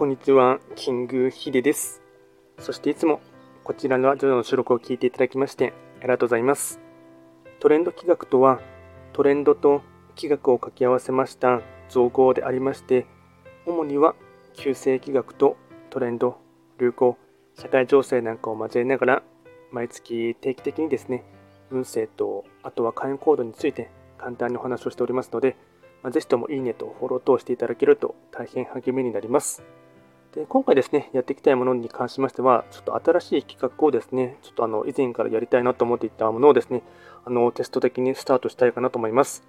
こんにちは、キングヒデです。そしていつもこちらのラジオの収録を聞いていただきましてありがとうございます。トレンド企画とは、トレンドと企画を掛け合わせました造語でありまして、主には旧世企画とトレンド、流行、社会情勢なんかを交えながら、毎月定期的にですね、運勢と、あとは会員コードについて簡単にお話をしておりますので、まあ、ぜひともいいねとフォロー等していただけると大変励みになります。で今回ですね、やっていきたいものに関しましては、ちょっと新しい企画をですね、ちょっとあの以前からやりたいなと思っていたものをですね、あのテスト的にスタートしたいかなと思います。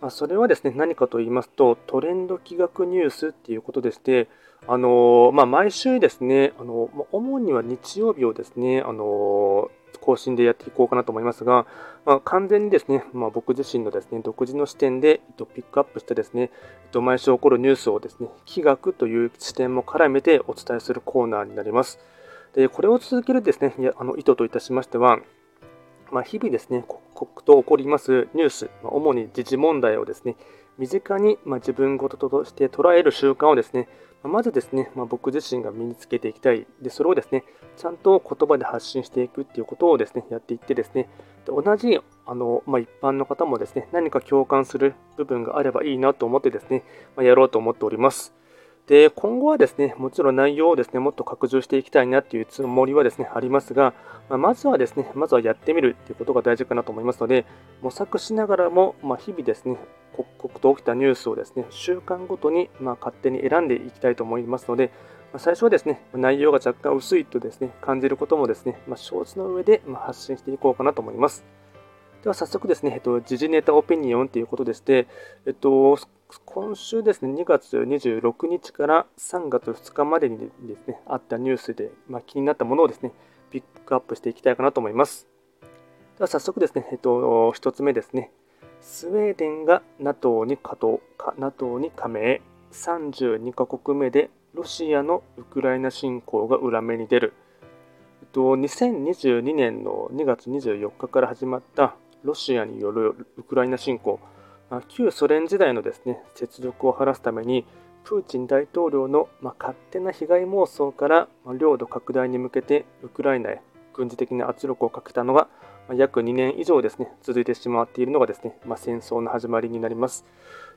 まあ、それはですね、何かと言いますと、トレンド企画ニュースっていうことでして、あのまあ、毎週ですね、あの主には日曜日をですね、あの更新でやっていこうかなと思いますが、まあ、完全にですね、まあ、僕自身のですね、独自の視点で、えっと、ピックアップしてですね、えっと、毎週起こるニュースをですね、気学という視点も絡めてお伝えするコーナーになります。で、これを続けるですね、あの意図といたしましては、まあ、日々ですね、刻々と起こりますニュース、まあ、主に時事問題をですね、身近に、ま自分事として捉える習慣をですね、まずですね、まあ、僕自身が身につけていきたい。で、それをですね、ちゃんと言葉で発信していくっていうことをですね、やっていってですね、で同じあの、まあ、一般の方もですね、何か共感する部分があればいいなと思ってですね、まあ、やろうと思っております。で、今後はですね、もちろん内容をですね、もっと拡充していきたいなっていうつもりはですね、ありますが、まあ、まずはですね、まずはやってみるっていうことが大事かなと思いますので、模索しながらも、まあ、日々ですね、刻々と起きたニュースをですね、週間ごとにまあ勝手に選んでいきたいと思いますので、まあ、最初はですね、内容が若干薄いとですね、感じることもですね、まあ、承知の上でま発信していこうかなと思います。では早速ですね、えっと、時事ネタオピニオンということでして、えっと、今週ですね、2月26日から3月2日までにですね、あったニュースで、まあ、気になったものをですね、ピックアップしていきたいかなと思います。では早速ですね、えっと、1つ目ですね、スウェーデンが NATO に加藤 NATO に加盟。32カ国目でロシアのウクライナ侵攻が裏目に出る。2022年の2月24日から始まったロシアによるウクライナ侵攻。旧ソ連時代のですね雪辱を晴らすためにプーチン大統領の勝手な被害妄想から領土拡大に向けてウクライナへ軍事的な圧力をかけたのが約2年以上ですね、続いてしまっているのがですね、まあ、戦争の始まりになります。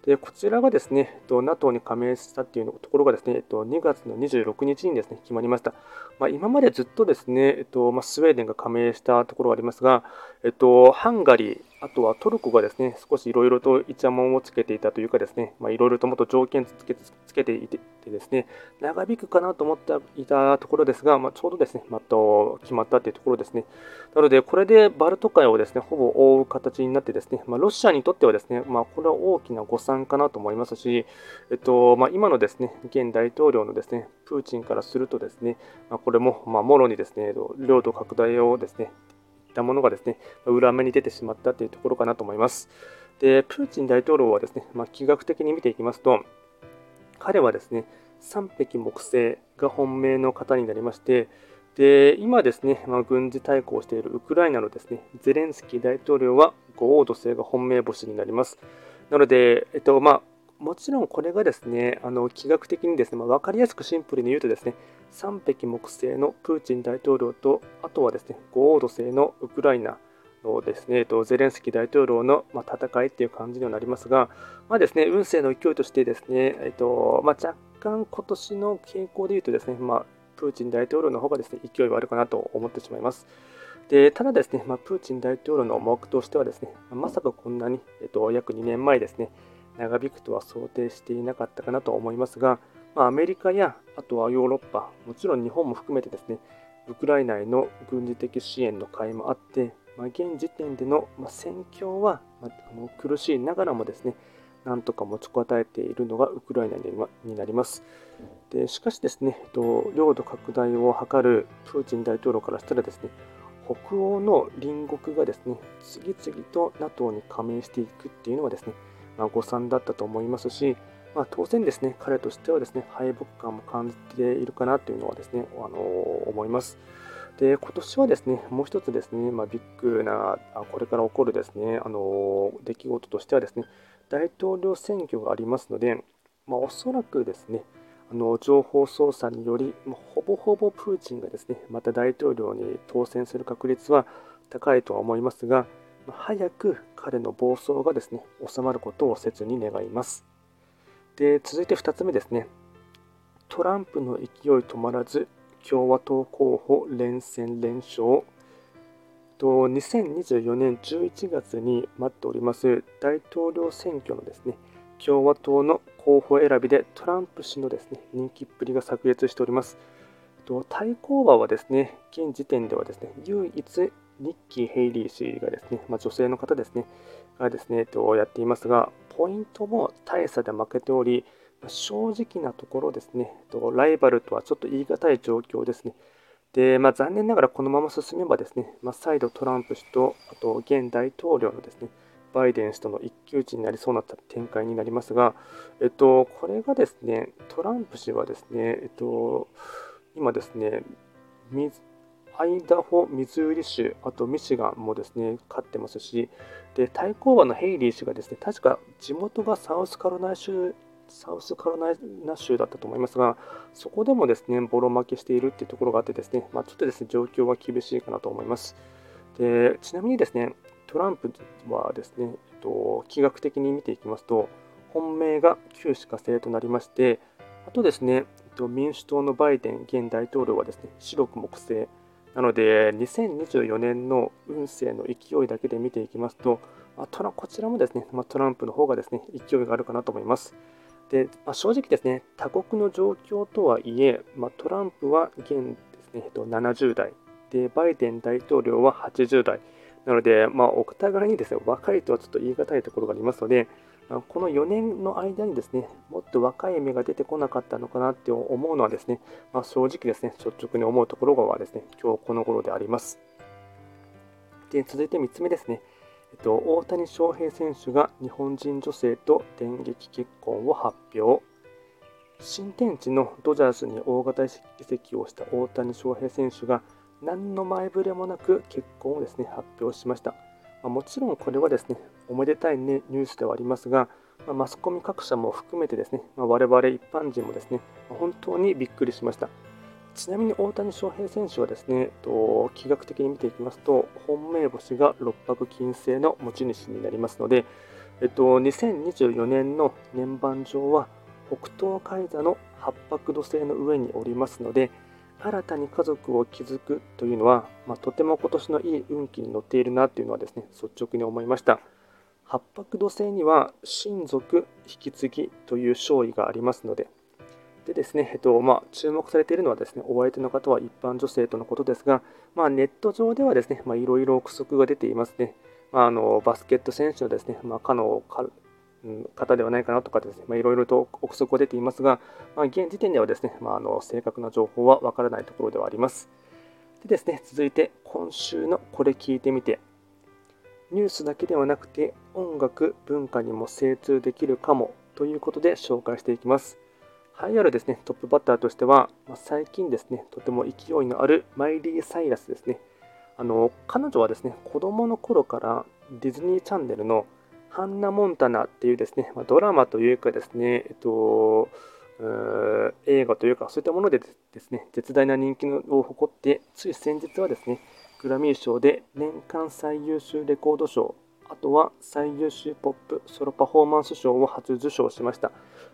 で、こちらがですね、NATO に加盟したっていうところがですね、2月の26日にですね、決まりました。まあ、今までずっとですね、えっとまあ、スウェーデンが加盟したところがありますが、えっと、ハンガリー、あとはトルコがですね、少しいろいろとイチャモンをつけていたというかですね、いろいろともっと条件つけつけていてですね、長引くかなと思っていたところですが、まあ、ちょうどですね、また決まったというところですね。なので、これでバルト海をですね、ほぼ覆う形になってですね、まあ、ロシアにとってはですね、まあ、これは大きな誤算かなと思いますし、えっと、ま、今のですね、現大統領のですね、プーチンからするとですね、ま、これも、ま、もろにですね、領土拡大をですね、たものがですね、裏目に出てしまったというところかなと思います。で、プーチン大統領はですね、まあ、気学的に見ていきますと、彼はですね、三匹木星が本命の方になりまして、で今ですね、まあ、軍事対抗しているウクライナのですねゼレンスキー大統領は五黄土星が本命星になります。なので、えっとまあ、もちろんこれがですね、あの気学的にですね、まあ、分かりやすくシンプルに言うとですね、3匹木星のプーチン大統領と、あとはですね、五黄土星のウクライナのですね、えっとゼレンスキー大統領の、ま、戦いっていう感じにはなりますが、まあですね、運勢の勢いとしてですね、えっとまあ、若干今年の傾向で言うとですね、まあ、プーチン大統領の方がですね、勢いはあるかなと思ってしまいます。でただですね、まあ、プーチン大統領の思惑としてはですね、まさかこんなに、えっと、約2年前ですね、長引くとは想定していなかったかなと思いますが、まあ、アメリカやあとはヨーロッパ、もちろん日本も含めてですね、ウクライナへの軍事的支援の会もあって、まあ、現時点での、ま戦況は、まあの苦しいながらもですね、なんとか持ちこたえているのがウクライナになります。でしかしですね、領土拡大を図るプーチン大統領からしたらですね、北欧の隣国がですね、次々と NATO に加盟していくっていうのはですね、まあ、誤算だったと思いますし、まあ、当然ですね、彼としてはですね、敗北感も感じているかなというのはですね、あの思います。で、今年はですね、もう一つですね、まあ、ビッグな、これから起こるですね、あの出来事としてはですね、大統領選挙がありますので、まあ、おそらくですね、あの情報操作により、まほぼほぼプーチンがですねまた大統領に当選する確率は高いとは思いますが、早く彼の暴走がですね収まることを切に願います。で続いて2つ目ですね。トランプの勢い止まらず共和党候補連戦連勝と2024年11月に待っております大統領選挙のですね共和党の候補選びでトランプ氏のですね人気っぷりが炸裂しております。と対抗馬はですね現時点ではですね唯一ニッキー・ヘイリー氏がですね、まあ、女性の方ですねがですねとやっていますがポイントも大差で負けており正直なところですねライバルとはちょっと言い難い状況ですね。で、まあ、残念ながらこのまま進めばですね、まあ、再度トランプ氏と、あと現大統領のですね、バイデン氏との一騎打ちになりそうな展開になりますが、えっと、これがですね、トランプ氏はですね、えっと、今ですね、アイダホ、ミズーリ州、あとミシガンもですね、勝ってますし、で対抗馬のヘイリー氏がですね、確か地元がサウスカロライナ州サウスカロライナ州だったと思いますが、そこでもですね、ボロ負けしているっていうところがあってですね、まあ、ちょっとですね、状況は厳しいかなと思います。でちなみにですね、トランプはですね、えっと、気学的に見ていきますと、本命が旧歯科生となりまして、あとですね、えっと、民主党のバイデン現大統領はですね、白く木星。なので、2024年の運勢の勢いだけで見ていきますと、まあ、こちらもですね、まあ、トランプの方がですね、勢いがあるかなと思います。で、まあ、正直ですね、他国の状況とはいえ、まあトランプは現ですね、えっと、70代で、バイデン大統領は80代。なので、まあ、お互いにですね、若いとはちょっと言い難いところがありますので、あこの4年の間にですね、もっと若い芽が出てこなかったのかなって思うのはですね、まあ、正直ですね、率直に思うところがですね、今日この頃であります。で続いて3つ目ですね、えっと、大谷翔平選手が日本人女性と電撃結婚を発表。新天地のドジャースに大型移籍をした大谷翔平選手が何の前触れもなく結婚をですね発表しました。まあ、もちろんこれはですねおめでたい、ね、ニュースではありますが、まあ、マスコミ各社も含めてですね、まあ、我々一般人もですね、まあ本当にびっくりしました。ちなみに大谷翔平選手はですね、と気学的に見ていきますと、本命星が六白金星の持ち主になりますので、えっと、2024年の年番上は北東海座の八白土星の上におりますので、新たに家族を築くというのは、まあ、とても今年のいい運気に乗っているなというのはですね、率直に思いました。八白土星には親族引き継ぎという勝利がありますので、でですね、えっとまあ、注目されているのはですね、お相手の方は一般女性とのことですが、まあ、ネット上ではですね、いろいろ憶測が出ていますね。まあ、あのバスケット選手のですね、まあ、かの方ではないかなとかですね、いろいろと憶測が出ていますが、まあ、現時点ではですね、まあ、あの正確な情報はわからないところではあります。でですね、続いて今週のこれ聞いてみて、ニュースだけではなくて音楽、文化にも精通できるかもということで紹介していきます。栄えあるですね、トップバッターとしては、まあ、最近ですね、とても勢いのあるマイリー・サイラスですね。あの彼女はですね、子供の頃からディズニーチャンネルのハンナ・モンタナっていうですね、まあ、ドラマというかですね、えっと、映画というか、そういったものでですね、絶大な人気を誇って、つい先日はですね、グラミー賞で年間最優秀レコード賞、あとは最優秀ポップソロパフォーマンス賞を初受賞しました。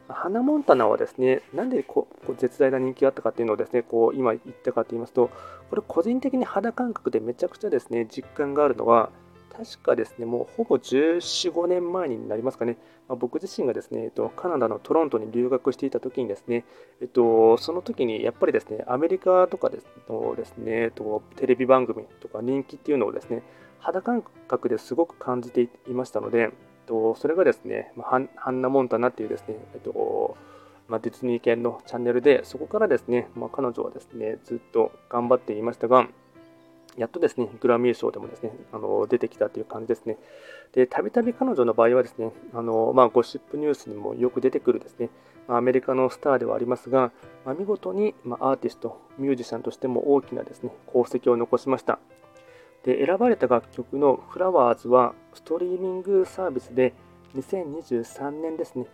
ハナ・モンタナはですね、なんでこう絶大な人気があったかっていうのをですね、こう今言ったかと言いますと、これ個人的に肌感覚でめちゃくちゃですね、実感があるのは、確かですね、もうほぼ14、5年前になりますかね、まあ、僕自身がですね、えっと、カナダのトロントに留学していた時にですね、えっと、その時にやっぱりですね、アメリカとかですのですね、えっと、テレビ番組とか人気っていうのをですね、肌感覚ですごく感じていましたので、と、それがですね、まあ、ハンナ・モンタナっていうですね、えっと、まあ、ディズニー系のチャンネルで、そこからですね、まあ、彼女はですね、ずっと頑張っていましたが、やっとですね、グラミー賞でもですね、あの出てきたという感じですね。で、たびたび彼女の場合はですね、あのまあ、ゴシップニュースにもよく出てくるですね、まあ、アメリカのスターではありますが、まあ、見事に、まアーティスト、ミュージシャンとしても大きなですね、功績を残しました。で、選ばれた楽曲のフラワーズは、ストリーミングサービスで2023年ですね、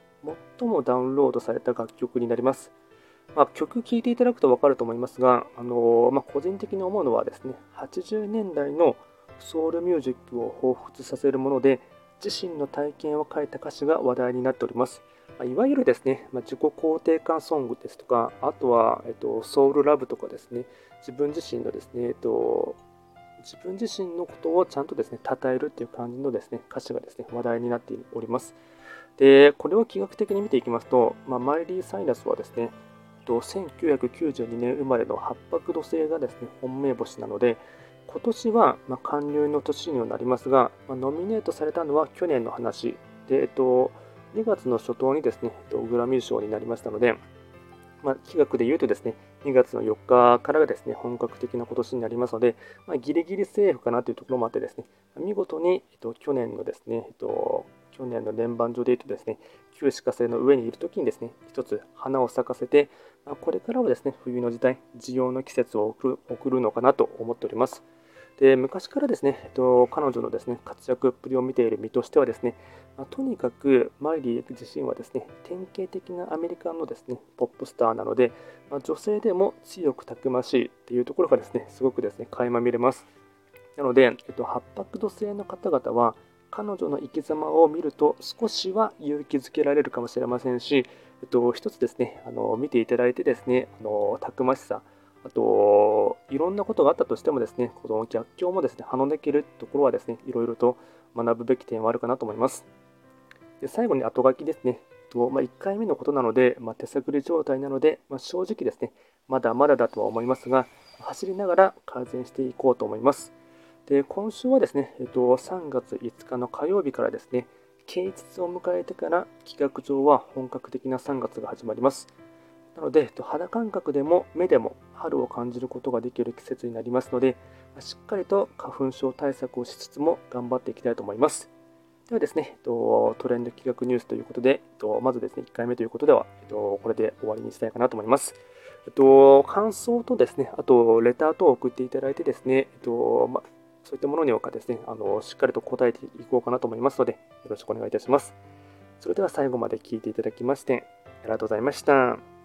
最もダウンロードされた楽曲になります。まあ、曲聴いていただくと分かると思いますが、あのまあ、個人的に思うのはですね、80年代のソウルミュージックを彷彿させるもので、自身の体験を書いた歌詞が話題になっております。まいわゆるですね、ま自己肯定感ソングですとか、あとは、えっと、ソウルラブとかですね、自分自身のですね、えっと、自分自身のことをちゃんとですね、称えるっていう感じのですね、歌詞がですね、話題になっております。で、これを気学的に見ていきますと、まあ、マイリー・サイラスはですね、1992年生まれの八白土星がですね、本命星なので、今年はま韓流の年にはなりますが、ま、ノミネートされたのは去年の話で、えっと、2月の初頭にですね、グラミー賞になりましたので、まあ、気学で言うとですね、2月の4日からがですね、本格的な今年になりますので、まあ、ギリギリセーフかなというところもあってですね、見事に、えっと、去年のですね、えっと、去年の年番上で言うとですね、旧歯科星の上にいるときにですね、一つ花を咲かせて、これからはですね、冬の時代、需要の季節を送るのかなと思っております。で昔からですね、えっと、彼女のですね活躍っぷりを見ている身としてはですね、まあ、とにかくマイリー自身はですね典型的なアメリカのですねポップスターなので、まあ、女性でも強くたくましいっていうところがですねすごくですね垣間見れます。なので、えっと、八白土星の方々は彼女の生き様を見ると少しは勇気づけられるかもしれませんし、えっと、一つですねあの見ていただいてですねあのたくましさあと、いろんなことがあったとしてもですね、この逆境もですね、はのできるところはですね、いろいろと学ぶべき点はあるかなと思います。で最後に後書きですね。とまあ、1回目のことなので、まあ、手探り状態なので、まあ、正直ですね、まだまだだとは思いますが、走りながら改善していこうと思います。で今週はですね、えっと、3月5日の火曜日からですね、啓蟄を迎えてから企画上は本格的な3月が始まります。なので、肌感覚でも目でも春を感じることができる季節になりますので、しっかりと花粉症対策をしつつも頑張っていきたいと思います。ではですね、トレンド企画ニュースということで、まずですね、1回目ということでは、これで終わりにしたいかなと思います。感想とですね、あとレター等を送っていただいてですね、そういったものにおかですね、あのしっかりと答えていこうかなと思いますので、よろしくお願いいたします。それでは最後まで聞いていただきまして、ありがとうございました。